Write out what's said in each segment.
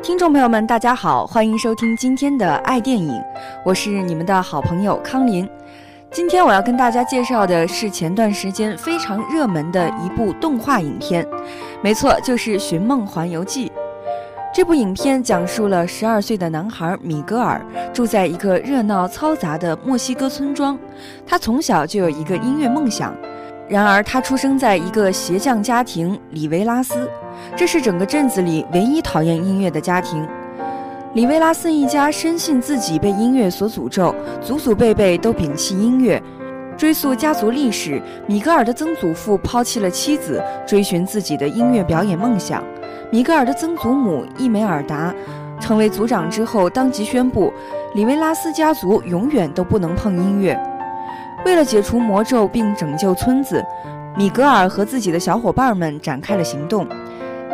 听众朋友们，大家好，欢迎收听今天的爱电影，我是你们的好朋友康林。今天我要跟大家介绍的是前段时间非常热门的一部动画影片，没错，就是《寻梦环游记》。这部影片讲述了十二岁的男孩米格尔住在一个热闹嘈杂的墨西哥村庄，他从小就有一个音乐梦想。然而，他出生在一个鞋匠家庭里维拉斯，这是整个镇子里唯一讨厌音乐的家庭。里维拉斯一家深信自己被音乐所诅咒，祖祖辈辈都摒弃音乐。追溯家族历史，米格尔的曾祖父抛弃了妻子，追寻自己的音乐表演梦想。米格尔的曾祖母伊梅尔达成为族长之后，当即宣布，里维拉斯家族永远都不能碰音乐。为了解除魔咒并拯救村子，米格尔和自己的小伙伴们展开了行动。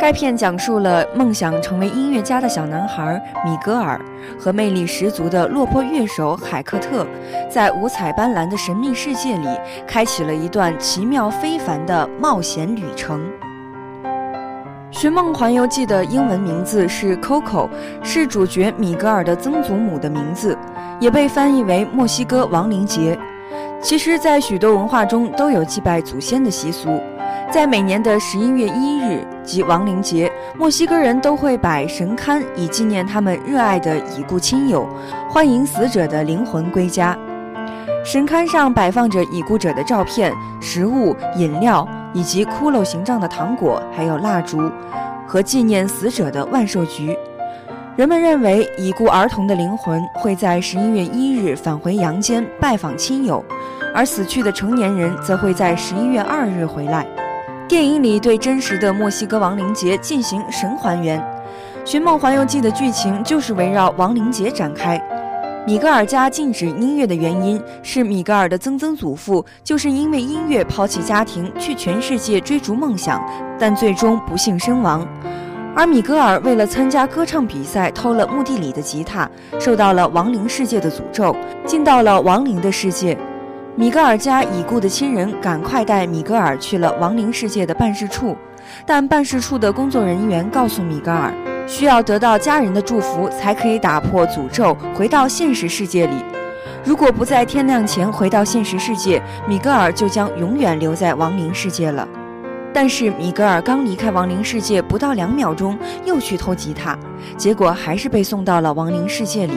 该片讲述了梦想成为音乐家的小男孩米格尔和魅力十足的落魄乐手海克特，在五彩斑斓的神秘世界里，开启了一段奇妙非凡的冒险旅程。《寻梦环游记》的英文名字是 Coco，是主角米格尔的曾祖母的名字，也被翻译为墨西哥亡灵节。其实，在许多文化中都有祭拜祖先的习俗。在每年的十一月一日即亡灵节，墨西哥人都会摆神龛，以纪念他们热爱的已故亲友，欢迎死者的灵魂归家。神龛上摆放着已故者的照片、食物、饮料，以及骷髅形状的糖果，还有蜡烛和纪念死者的万寿菊。人们认为，已故儿童的灵魂会在十一月一日返回阳间拜访亲友，而死去的成年人则会在十一月二日回来。电影里对真实的墨西哥亡灵节进行神还原，《寻梦环游记》的剧情就是围绕亡灵节展开。米格尔家禁止音乐的原因是米格尔的曾曾祖父就是因为音乐抛弃家庭去全世界追逐梦想，但最终不幸身亡。而米格尔为了参加歌唱比赛偷了墓地里的吉他，受到了亡灵世界的诅咒，进到了亡灵的世界。米格尔家已故的亲人赶快带米格尔去了亡灵世界的办事处，但办事处的工作人员告诉米格尔，需要得到家人的祝福才可以打破诅咒，回到现实世界里。如果不在天亮前回到现实世界，米格尔就将永远留在亡灵世界了。但是米格尔刚离开亡灵世界不到两秒钟，又去偷吉他，结果还是被送到了亡灵世界里。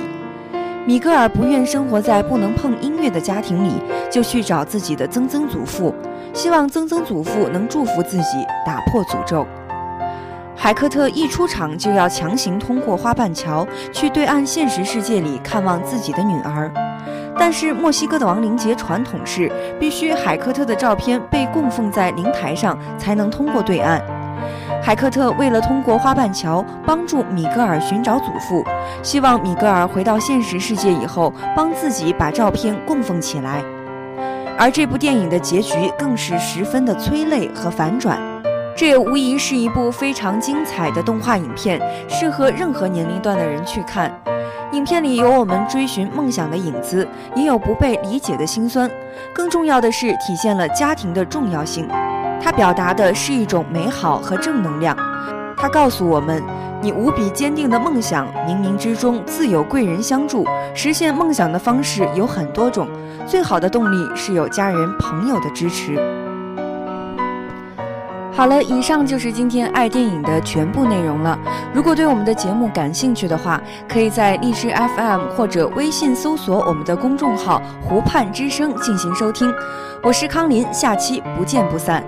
米格尔不愿生活在不能碰音乐的家庭里，就去找自己的曾曾祖父，希望曾曾祖父能祝福自己，打破诅咒。海克特一出场就要强行通过花瓣桥去对岸现实世界里看望自己的女儿，但是墨西哥的亡灵节传统是必须海克特的照片被供奉在灵台上才能通过对岸。海克特为了通过花瓣桥帮助米格尔寻找祖父，希望米格尔回到现实世界以后帮自己把照片供奉起来。而这部电影的结局更是十分的催泪和反转，这也无疑是一部非常精彩的动画影片，适合任何年龄段的人去看。影片里有我们追寻梦想的影子，也有不被理解的辛酸，更重要的是体现了家庭的重要性。它表达的是一种美好和正能量。它告诉我们，你无比坚定的梦想，冥冥之中自有贵人相助。实现梦想的方式有很多种，最好的动力是有家人朋友的支持。好了，以上就是今天爱电影的全部内容了。如果对我们的节目感兴趣的话，可以在荔枝 FM 或者微信搜索我们的公众号“湖畔之声”进行收听。我是康林，下期不见不散。